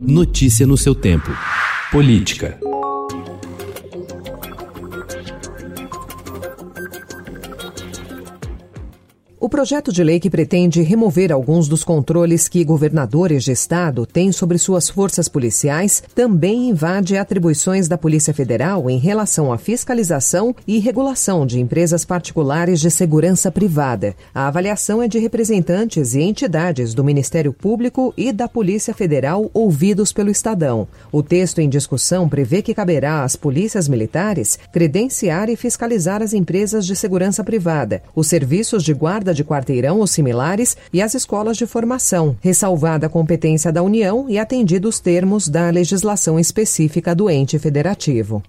Notícia no seu tempo. Política. O projeto de lei que pretende remover alguns dos controles que governadores de estado têm sobre suas forças policiais também invade atribuições da Polícia Federal em relação à fiscalização e regulação de empresas particulares de segurança privada. A avaliação é de representantes e entidades do Ministério Público e da Polícia Federal ouvidos pelo Estadão. O texto em discussão prevê que caberá às polícias militares credenciar e fiscalizar as empresas de segurança privada, os serviços de guarda de quarteirão ou similares e as escolas de formação, ressalvada a competência da União e atendidos os termos da legislação específica do ente federativo.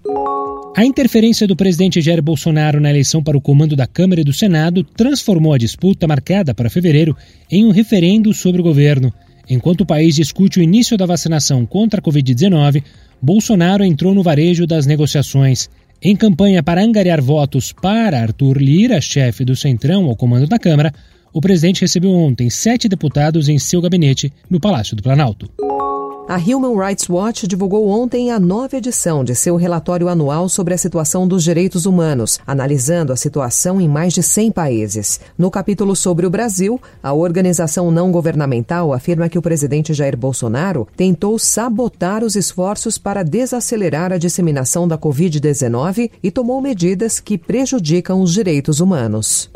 A interferência do presidente Jair Bolsonaro na eleição para o comando da Câmara e do Senado transformou a disputa marcada para fevereiro em um referendo sobre o governo. Enquanto o país discute o início da vacinação contra a Covid-19, Bolsonaro entrou no varejo das negociações. Em campanha para angariar votos para Arthur Lira, chefe do Centrão ao comando da Câmara, o presidente recebeu ontem sete deputados em seu gabinete no Palácio do Planalto. A Human Rights Watch divulgou ontem a nova edição de seu relatório anual sobre a situação dos direitos humanos, analisando a situação em mais de 100 países. No capítulo sobre o Brasil, a organização não governamental afirma que o presidente Jair Bolsonaro tentou sabotar os esforços para desacelerar a disseminação da Covid-19 e tomou medidas que prejudicam os direitos humanos.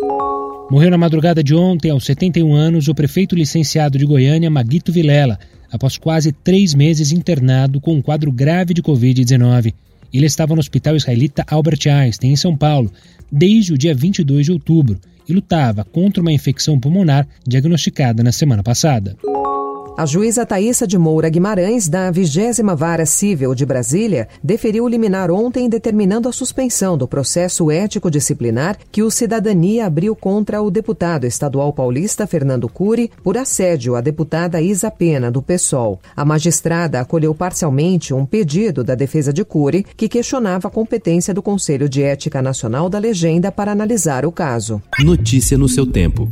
Morreu na madrugada de ontem, aos 71 anos, o prefeito licenciado de Goiânia, Maguito Vilela após quase três meses internado com um quadro grave de Covid-19. Ele estava no Hospital Israelita Albert Einstein, em São Paulo, desde o dia 22 de outubro e lutava contra uma infecção pulmonar diagnosticada na semana passada. A juíza Thaisa de Moura Guimarães, da 20 Vara Civil de Brasília, deferiu liminar ontem determinando a suspensão do processo ético-disciplinar que o Cidadania abriu contra o deputado estadual paulista Fernando Cury por assédio à deputada Isa Pena, do PSOL. A magistrada acolheu parcialmente um pedido da defesa de Cury que questionava a competência do Conselho de Ética Nacional da Legenda para analisar o caso. Notícia no seu tempo.